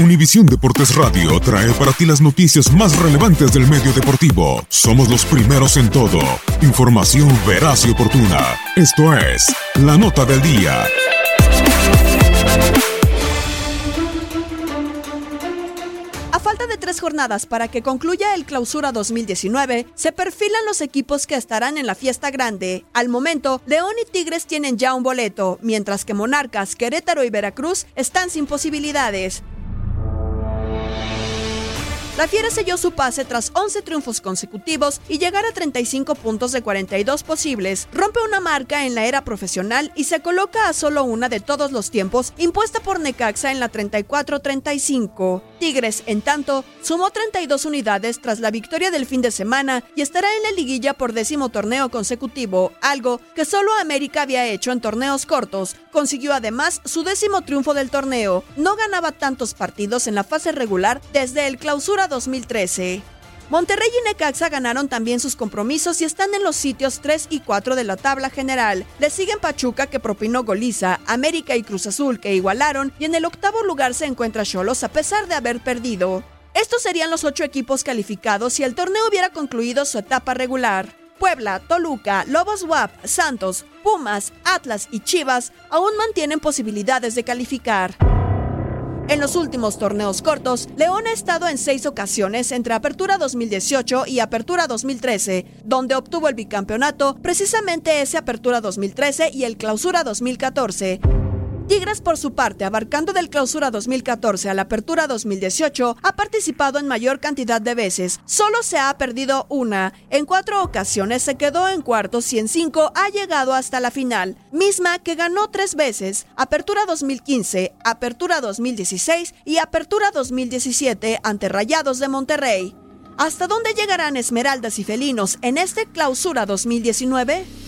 Univisión Deportes Radio trae para ti las noticias más relevantes del medio deportivo. Somos los primeros en todo. Información veraz y oportuna. Esto es La Nota del Día. A falta de tres jornadas para que concluya el Clausura 2019, se perfilan los equipos que estarán en la fiesta grande. Al momento, León y Tigres tienen ya un boleto, mientras que Monarcas, Querétaro y Veracruz están sin posibilidades. La Fiera selló su pase tras 11 triunfos consecutivos y llegar a 35 puntos de 42 posibles. Rompe una marca en la era profesional y se coloca a solo una de todos los tiempos impuesta por Necaxa en la 34-35. Tigres, en tanto, sumó 32 unidades tras la victoria del fin de semana y estará en la liguilla por décimo torneo consecutivo, algo que solo América había hecho en torneos cortos. Consiguió además su décimo triunfo del torneo. No ganaba tantos partidos en la fase regular desde el clausura 2013. Monterrey y Necaxa ganaron también sus compromisos y están en los sitios 3 y 4 de la tabla general. Le siguen Pachuca que propinó goliza, América y Cruz Azul que igualaron y en el octavo lugar se encuentra Cholos a pesar de haber perdido. Estos serían los ocho equipos calificados si el torneo hubiera concluido su etapa regular. Puebla, Toluca, Lobos WAP, Santos, Pumas, Atlas y Chivas aún mantienen posibilidades de calificar. En los últimos torneos cortos, León ha estado en seis ocasiones entre Apertura 2018 y Apertura 2013, donde obtuvo el bicampeonato, precisamente ese Apertura 2013 y el Clausura 2014. Tigres, por su parte, abarcando del Clausura 2014 a la Apertura 2018, ha participado en mayor cantidad de veces. Solo se ha perdido una. En cuatro ocasiones se quedó en cuartos y en cinco ha llegado hasta la final, misma que ganó tres veces: Apertura 2015, Apertura 2016 y Apertura 2017 ante Rayados de Monterrey. ¿Hasta dónde llegarán Esmeraldas y Felinos en este Clausura 2019?